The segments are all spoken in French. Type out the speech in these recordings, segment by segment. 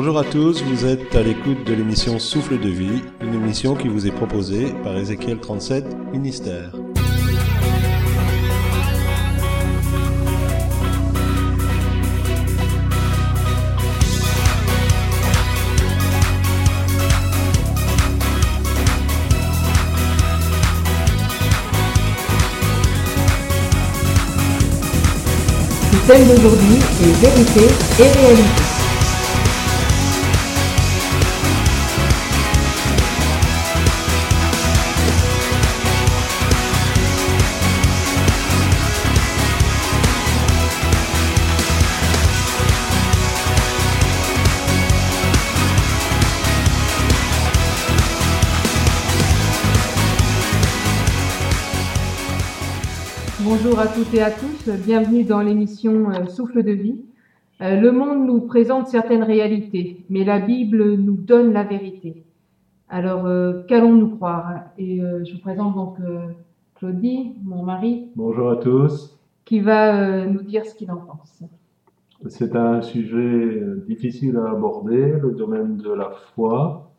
Bonjour à tous, vous êtes à l'écoute de l'émission Souffle de vie, une émission qui vous est proposée par Ézéchiel 37, ministère. Le thème d'aujourd'hui est vérité et réalité. Bonjour à toutes et à tous, bienvenue dans l'émission euh, Souffle de vie. Euh, le monde nous présente certaines réalités, mais la Bible nous donne la vérité. Alors, euh, qu'allons-nous croire? Et je vous présente donc Claudie, mon mari. Bonjour à tous. Qui va nous dire ce qu'il en pense. C'est un sujet difficile à aborder, le domaine de la foi.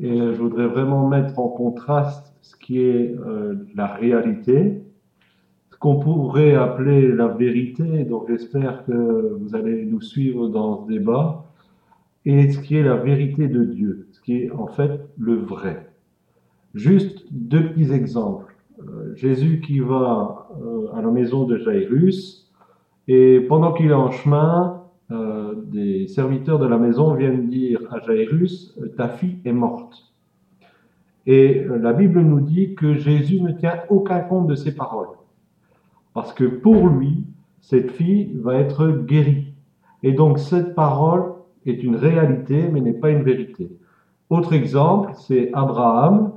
Et je voudrais vraiment mettre en contraste ce qui est la réalité qu'on pourrait appeler la vérité, donc j'espère que vous allez nous suivre dans ce débat, et ce qui est la vérité de Dieu, ce qui est en fait le vrai. Juste deux petits exemples. Euh, Jésus qui va euh, à la maison de Jairus, et pendant qu'il est en chemin, euh, des serviteurs de la maison viennent dire à Jairus, ta fille est morte. Et la Bible nous dit que Jésus ne tient aucun compte de ces paroles. Parce que pour lui, cette fille va être guérie. Et donc cette parole est une réalité, mais n'est pas une vérité. Autre exemple, c'est Abraham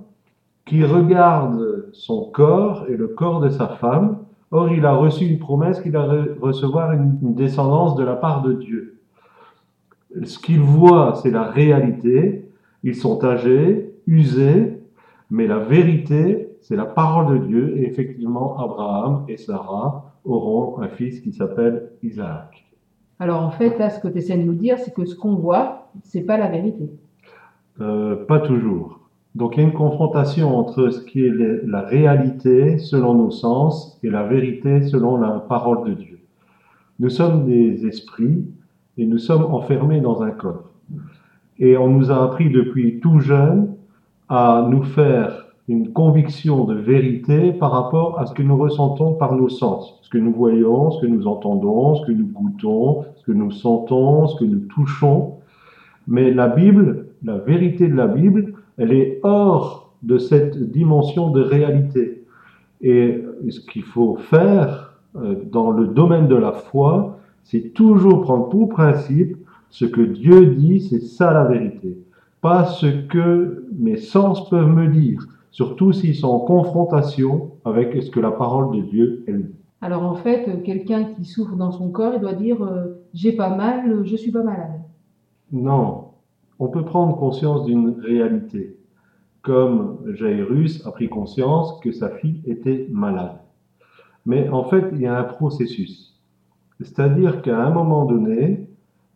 qui regarde son corps et le corps de sa femme. Or, il a reçu une promesse qu'il va recevoir une, une descendance de la part de Dieu. Ce qu'il voit, c'est la réalité. Ils sont âgés, usés, mais la vérité, c'est la parole de Dieu, et effectivement, Abraham et Sarah auront un fils qui s'appelle Isaac. Alors en fait, là, ce que tu essaies de nous dire, c'est que ce qu'on voit, c'est pas la vérité. Euh, pas toujours. Donc il y a une confrontation entre ce qui est la réalité selon nos sens et la vérité selon la parole de Dieu. Nous sommes des esprits et nous sommes enfermés dans un corps. Et on nous a appris depuis tout jeune à nous faire une conviction de vérité par rapport à ce que nous ressentons par nos sens, ce que nous voyons, ce que nous entendons, ce que nous goûtons, ce que nous sentons, ce que nous touchons. Mais la Bible, la vérité de la Bible, elle est hors de cette dimension de réalité. Et ce qu'il faut faire euh, dans le domaine de la foi, c'est toujours prendre pour principe ce que Dieu dit, c'est ça la vérité. Pas ce que mes sens peuvent me dire surtout s'ils sont en confrontation avec ce que la parole de Dieu elle dit. Alors en fait, quelqu'un qui souffre dans son corps, il doit dire euh, j'ai pas mal, je suis pas malade. Non, on peut prendre conscience d'une réalité, comme Jairus a pris conscience que sa fille était malade. Mais en fait, il y a un processus. C'est-à-dire qu'à un moment donné,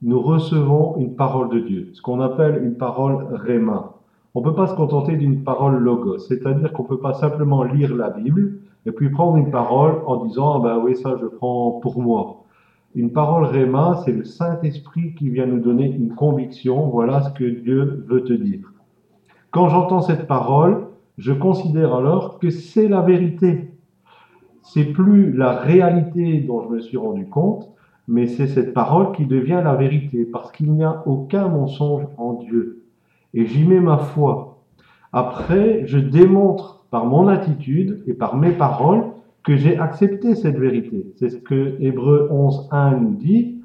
nous recevons une parole de Dieu, ce qu'on appelle une parole réma. On ne peut pas se contenter d'une parole logos, c'est-à-dire qu'on ne peut pas simplement lire la Bible et puis prendre une parole en disant ah ben oui ça je prends pour moi. Une parole réma, c'est le Saint-Esprit qui vient nous donner une conviction, voilà ce que Dieu veut te dire. Quand j'entends cette parole, je considère alors que c'est la vérité. C'est plus la réalité dont je me suis rendu compte, mais c'est cette parole qui devient la vérité, parce qu'il n'y a aucun mensonge en Dieu et j'y mets ma foi. Après, je démontre par mon attitude et par mes paroles que j'ai accepté cette vérité. C'est ce que Hébreu 11.1 nous dit.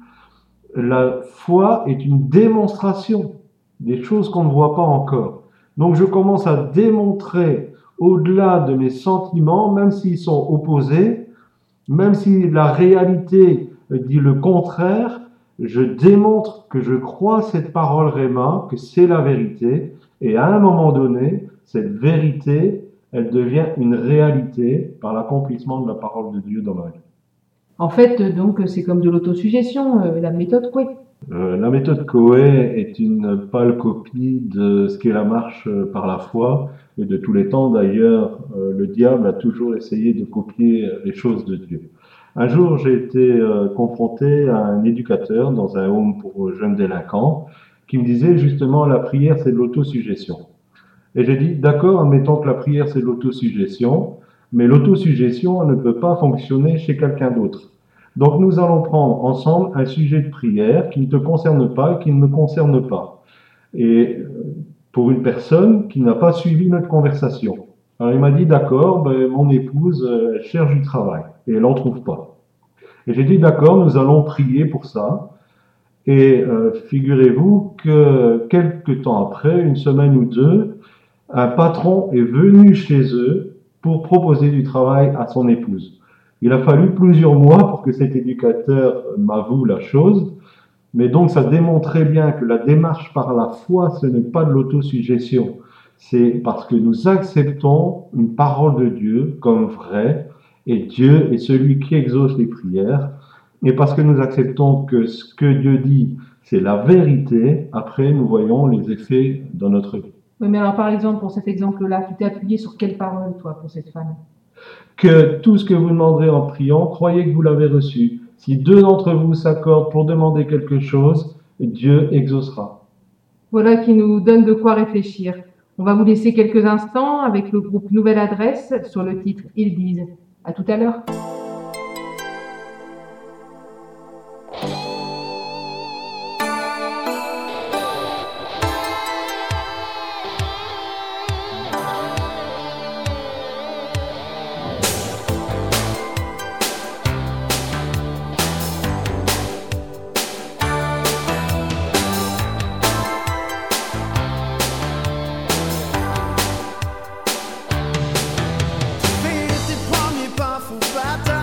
La foi est une démonstration des choses qu'on ne voit pas encore. Donc je commence à démontrer au-delà de mes sentiments, même s'ils sont opposés, même si la réalité dit le contraire, je démontre que je crois cette parole Réma, que c'est la vérité, et à un moment donné, cette vérité, elle devient une réalité par l'accomplissement de la parole de Dieu dans ma vie. En fait, donc, c'est comme de l'autosuggestion, euh, la méthode quoi Euh, la méthode Coe est une pâle copie de ce qu'est la marche euh, par la foi et de tous les temps. D'ailleurs, euh, le diable a toujours essayé de copier les choses de Dieu. Un jour, j'ai été confronté à un éducateur dans un home pour jeunes délinquants qui me disait justement la prière c'est de l'autosuggestion. Et j'ai dit d'accord, admettons que la prière c'est de l'autosuggestion, mais l'autosuggestion ne peut pas fonctionner chez quelqu'un d'autre. Donc nous allons prendre ensemble un sujet de prière qui ne te concerne pas et qui ne me concerne pas. Et euh, pour une personne qui n'a pas suivi notre conversation. Alors il m'a dit d'accord, ben, mon épouse euh, cherche du travail et elle n'en trouve pas. Et j'ai dit d'accord, nous allons prier pour ça. Et euh, figurez-vous que quelques temps après, une semaine ou deux, un patron est venu chez eux pour proposer du travail à son épouse. Il a fallu plusieurs mois pour que cet éducateur m'avoue la chose, mais donc ça démontrait bien que la démarche par la foi, ce n'est pas de l'autosuggestion. C'est parce que nous acceptons une parole de Dieu comme vraie, et Dieu est celui qui exauce les prières, et parce que nous acceptons que ce que Dieu dit, c'est la vérité, après nous voyons les effets dans notre vie. Oui, mais alors par exemple, pour cet exemple-là, tu t'es appuyé sur quelle parole, toi, pour cette femme? Que tout ce que vous demanderez en priant, croyez que vous l'avez reçu. Si deux d'entre vous s'accordent pour demander quelque chose, Dieu exaucera. Voilà qui nous donne de quoi réfléchir. On va vous laisser quelques instants avec le groupe Nouvelle Adresse sur le titre Ils disent. À tout à l'heure. I die.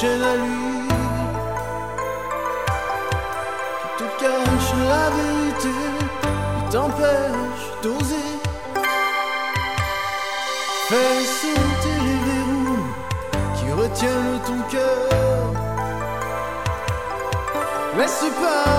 chaîne à lui qui te cache la vérité, qui t'empêche d'oser. Fais sauter les verrous qui retiennent ton cœur. Laisse pas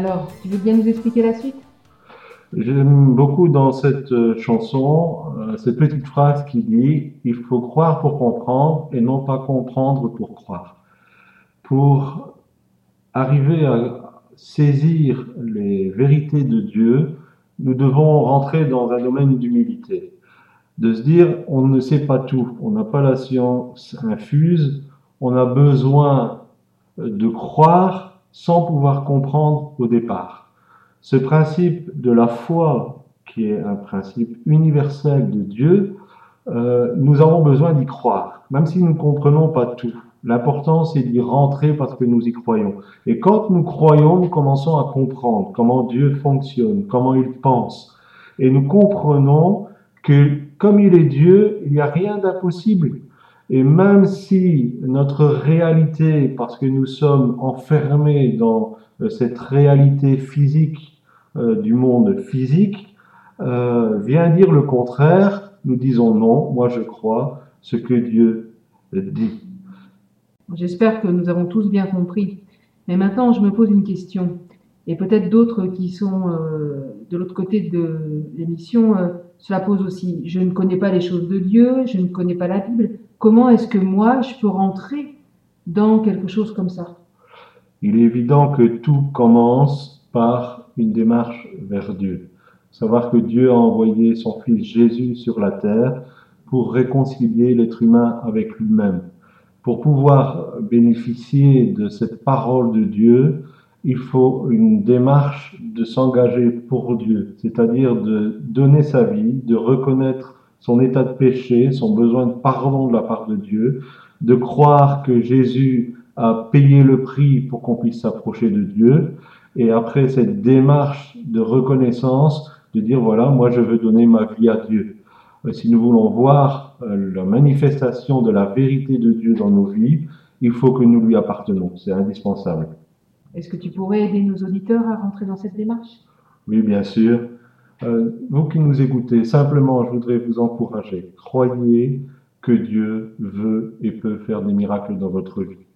Alors, tu veux bien nous expliquer la suite? J'aime beaucoup dans cette euh, chanson euh, cette petite phrase qui dit Il faut croire pour comprendre et non pas comprendre pour croire. Pour arriver à saisir les vérités de Dieu, nous devons rentrer dans un domaine d'humilité. De se dire on ne sait pas tout, on n'a pas la science infuse, on a besoin de croire sans pouvoir comprendre au départ. Ce principe de la foi, qui est un principe universel de Dieu, euh, nous avons besoin d'y croire, même si nous ne comprenons pas tout. L'important, c'est d'y rentrer parce que nous y croyons. Et quand nous croyons, nous commençons à comprendre comment Dieu fonctionne, comment il pense. Et nous comprenons que comme il est Dieu, il n'y a rien d'impossible. Et même si notre réalité, parce que nous sommes enfermés dans euh, cette réalité physique euh, du monde physique, euh, vient dire le contraire, nous disons non, moi je crois ce que Dieu dit. J'espère que nous avons tous bien compris. Mais maintenant, je me pose une question. Et peut-être d'autres qui sont de l'autre côté de l'émission se la posent aussi. Je ne connais pas les choses de Dieu, je ne connais pas la Bible. Comment est-ce que moi, je peux rentrer dans quelque chose comme ça? Il est évident que tout commence par une démarche vers Dieu. Savoir que Dieu a envoyé son Fils Jésus sur la terre pour réconcilier l'être humain avec lui-même. Pour pouvoir bénéficier de cette parole de Dieu, il faut une démarche de s'engager pour Dieu, c'est-à-dire de donner sa vie, de reconnaître son état de péché, son besoin de pardon de la part de Dieu, de croire que Jésus a payé le prix pour qu'on puisse s'approcher de Dieu, et après cette démarche de reconnaissance, de dire voilà, moi je veux donner ma vie à Dieu. Euh, si nous voulons voir euh, la manifestation de la vérité de Dieu dans nos vies, il faut que nous lui appartenons. C'est indispensable. Est-ce que tu pourrais aider nos auditeurs à rentrer dans cette démarche? Oui, bien sûr. Euh, vous qui nous écoutez, simplement, je voudrais vous encourager. Croyez que Dieu veut et peut faire des miracles dans votre vie.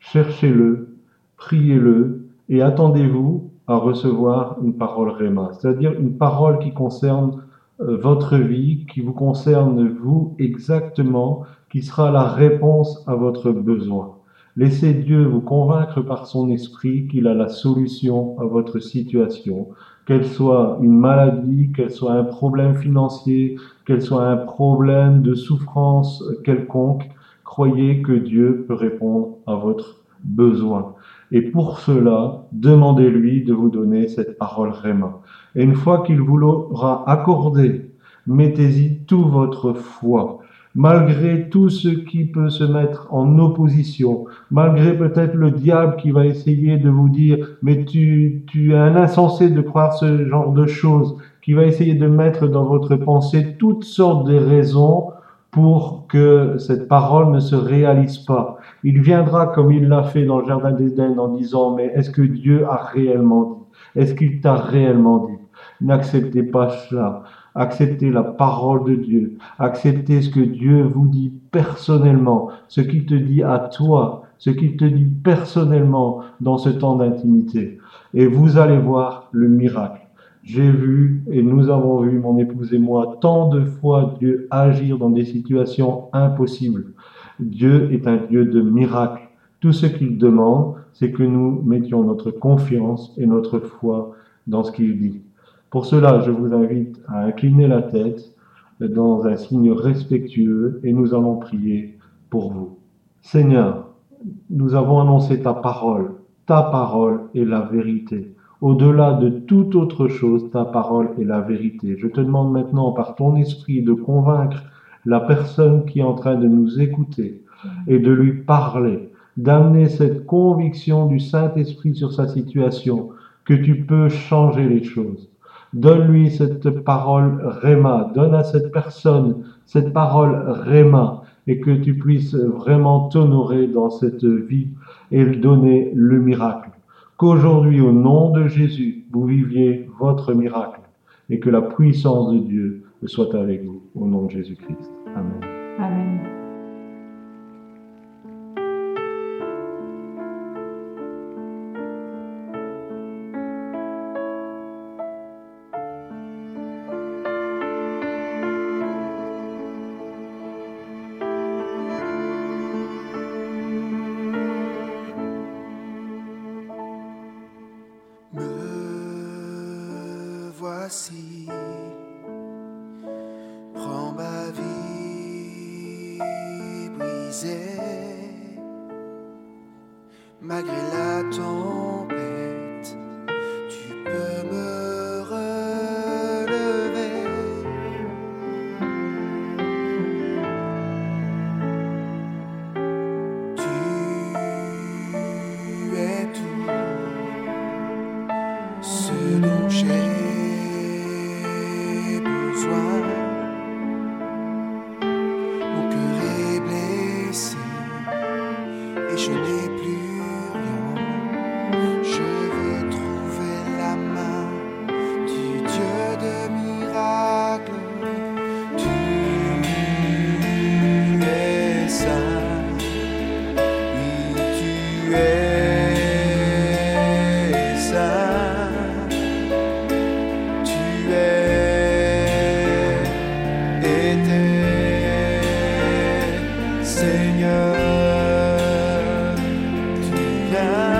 Cherchez-le, priez-le et attendez-vous à recevoir une parole réma, c'est-à-dire une parole qui concerne euh, votre vie, qui vous concerne vous exactement, qui sera la réponse à votre besoin. Laissez Dieu vous convaincre par son esprit qu'il a la solution à votre situation, qu'elle soit une maladie, qu'elle soit un problème financier, qu'elle soit un problème de souffrance quelconque. Croyez que Dieu peut répondre à votre besoin. Et pour cela, demandez-lui de vous donner cette parole réma. Et une fois qu'il vous l'aura accordée, mettez-y tout votre foi. Malgré tout ce qui peut se mettre en opposition, malgré peut-être le diable qui va essayer de vous dire, mais tu, tu es un insensé de croire ce genre de choses, qui va essayer de mettre dans votre pensée toutes sortes de raisons pour que cette parole ne se réalise pas. Il viendra comme il l'a fait dans le Jardin d'Éden en disant, mais est-ce que Dieu a réellement dit? Est-ce qu'il t'a réellement dit? N'acceptez pas cela. Acceptez la parole de Dieu. Acceptez ce que Dieu vous dit personnellement, ce qu'il te dit à toi, ce qu'il te dit personnellement dans ce temps d'intimité. Et vous allez voir le miracle. J'ai vu et nous avons vu, mon épouse et moi, tant de fois Dieu agir dans des situations impossibles. Dieu est un Dieu de miracles. Tout ce qu'il demande, c'est que nous mettions notre confiance et notre foi dans ce qu'il dit. Pour cela, je vous invite à incliner la tête dans un signe respectueux et nous allons prier pour vous. Seigneur, nous avons annoncé ta parole. Ta parole est la vérité. Au-delà de toute autre chose, ta parole est la vérité. Je te demande maintenant par ton esprit de convaincre la personne qui est en train de nous écouter et de lui parler, d'amener cette conviction du Saint-Esprit sur sa situation, que tu peux changer les choses. Donne-lui cette parole Réma, donne à cette personne cette parole Réma, et que tu puisses vraiment t'honorer dans cette vie et donner le miracle. Qu'aujourd'hui, au nom de Jésus, vous viviez votre miracle et que la puissance de Dieu soit avec vous, au nom de Jésus-Christ. Amen. Amen. Tu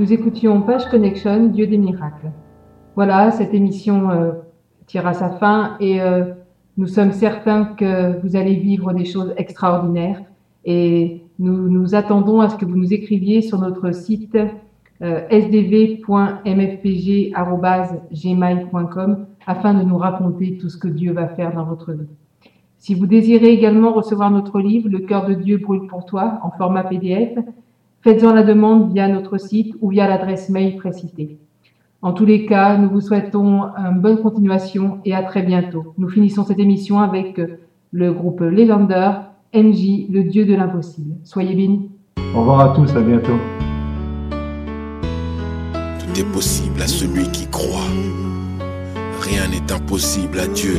nous écoutions Page Connection, Dieu des miracles. Voilà, cette émission euh, tire à sa fin et euh, nous sommes certains que vous allez vivre des choses extraordinaires et nous nous attendons à ce que vous nous écriviez sur notre site euh, sdv.mfpg.gmail.com afin de nous raconter tout ce que Dieu va faire dans votre vie. Si vous désirez également recevoir notre livre, Le cœur de Dieu brûle pour toi, en format PDF, faites-en la demande via notre site ou via l'adresse mail précitée. En tous les cas, nous vous souhaitons une bonne continuation et à très bientôt. Nous finissons cette émission avec le groupe Légendaire, MJ, le Dieu de l'impossible. Soyez bénis. Au revoir à tous, à bientôt. Tout est possible à celui qui croit. Rien n'est impossible à Dieu.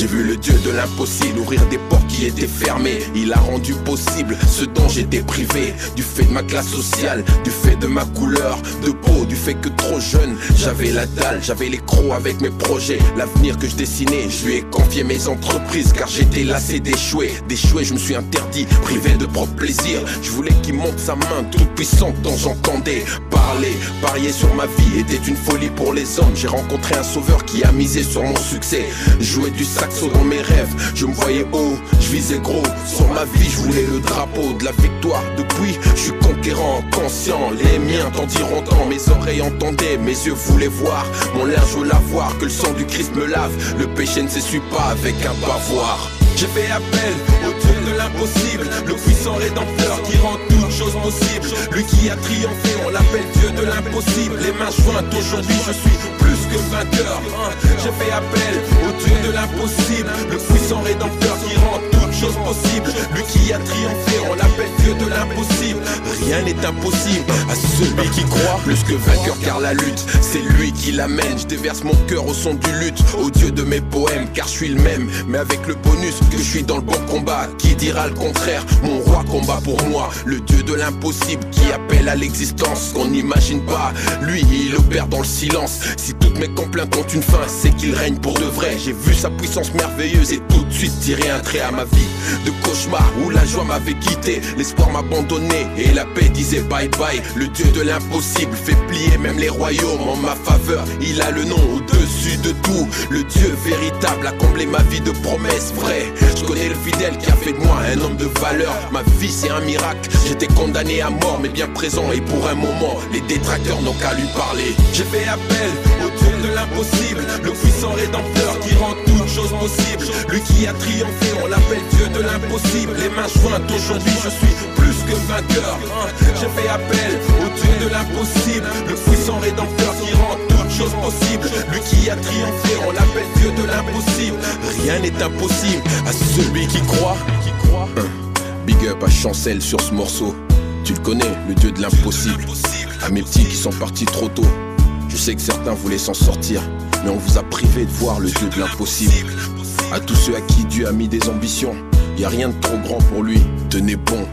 J'ai vu le Dieu de l'impossible ouvrir des portes qui étaient fermées. Il a rendu possible ce dont j'étais privé. Du fait de ma classe sociale, du fait de ma couleur de peau, du fait que trop jeune, j'avais la dalle, j'avais les crocs avec mes projets. L'avenir que je dessinais, je lui ai confié mes entreprises car j'étais lassé d'échouer. D'échouer, je me suis interdit, privé de propre plaisir. Je voulais qu'il monte sa main toute puissante dont j'entendais parler. Parier sur ma vie était une folie pour les hommes. J'ai rencontré un sauveur qui a misé sur mon succès. Jouer du sac dans mes rêves. Je me voyais haut, je visais gros. Sur ma vie, je voulais le drapeau de la victoire. Depuis, je suis conquérant, conscient. Les miens t'en diront tant. Mes oreilles entendaient, mes yeux voulaient voir. Mon linge veut voir, que le sang du Christ me lave. Le péché ne s'essuie pas avec un bavoir. J'ai fait appel au Dieu de l'impossible, le puissant rédempteur qui rend toutes choses possibles. Lui qui a triomphé, on l'appelle Dieu de l'impossible. Les mains jointes, aujourd'hui je suis plus que vainqueur. J'ai fait appel au Dieu de l'impossible, le puissant rédempteur qui rend possibles. Lui qui a triomphé, on l'appelle Dieu de l'impossible. Rien n'est impossible à celui qui croit. Plus que vainqueur car la lutte, c'est lui qui l'amène. Je déverse mon cœur au son du lutte, au Dieu de mes poèmes, car je suis le même. Mais avec le bonus que je suis dans le bon combat. Qui dira le contraire? Mon roi combat pour moi, le dieu de l'impossible qui appelle à l'existence qu'on n'imagine pas. Lui, il opère dans le silence. Si toutes mes complaintes ont une fin, c'est qu'il règne pour de vrai. J'ai vu sa puissance merveilleuse et tout de suite tiré un trait à ma vie de cauchemar où la joie m'avait quitté, l'espoir m'abandonnait et la paix disait bye bye. Le dieu de l'impossible fait plier même les royaumes en ma faveur. Il a le nom au-dessus de tout. Le dieu véritable a comblé ma vie de promesses vraies. Je connais le fidèle qui a fait de moi un homme de valeur. Ma vie c'est un miracle. J'étais condamné à mort, mais bien présent et pour un moment, les détracteurs n'ont qu'à lui parler. J'ai fait appel au Dieu de l'impossible, le puissant rédempteur qui rend toutes Lui qui a triomphé, on l'appelle Dieu de l'impossible. Les mains jointes, aujourd'hui je suis plus que vainqueur. J'ai fait appel au Dieu de l'impossible, le puissant rédempteur qui rend toutes choses possibles. Lui qui a triomphé, on l'appelle Dieu de l'impossible. Rien n'est impossible à celui qui croit. Qui croit. Big up à Chancel sur ce morceau. Tu le connais, le dieu de l'impossible. À mes petits qui sont partis trop tôt. Je sais que certains voulaient s'en sortir, mais on vous a privé de voir le dieu de l'impossible. À tous ceux à qui Dieu a mis des ambitions, y a rien de trop grand pour lui. Tenez bon,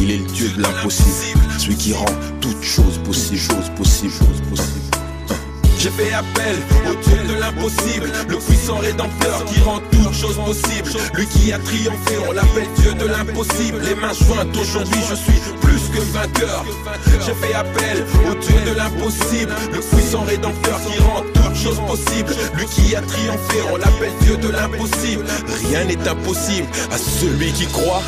il est le dieu de l'impossible, celui qui rend toutes choses possibles, possibles, possibles. J'ai fait appel au Dieu de l'impossible, le puissant rédempteur qui rend toutes choses possibles. Lui qui a triomphé, on l'appelle Dieu de l'impossible. Les mains jointes, aujourd'hui je suis plus que vainqueur. J'ai fait appel au Dieu de l'impossible, le puissant rédempteur qui rend toutes choses possibles. Lui qui a triomphé, on l'appelle Dieu de l'impossible. Rien n'est impossible à celui qui croit.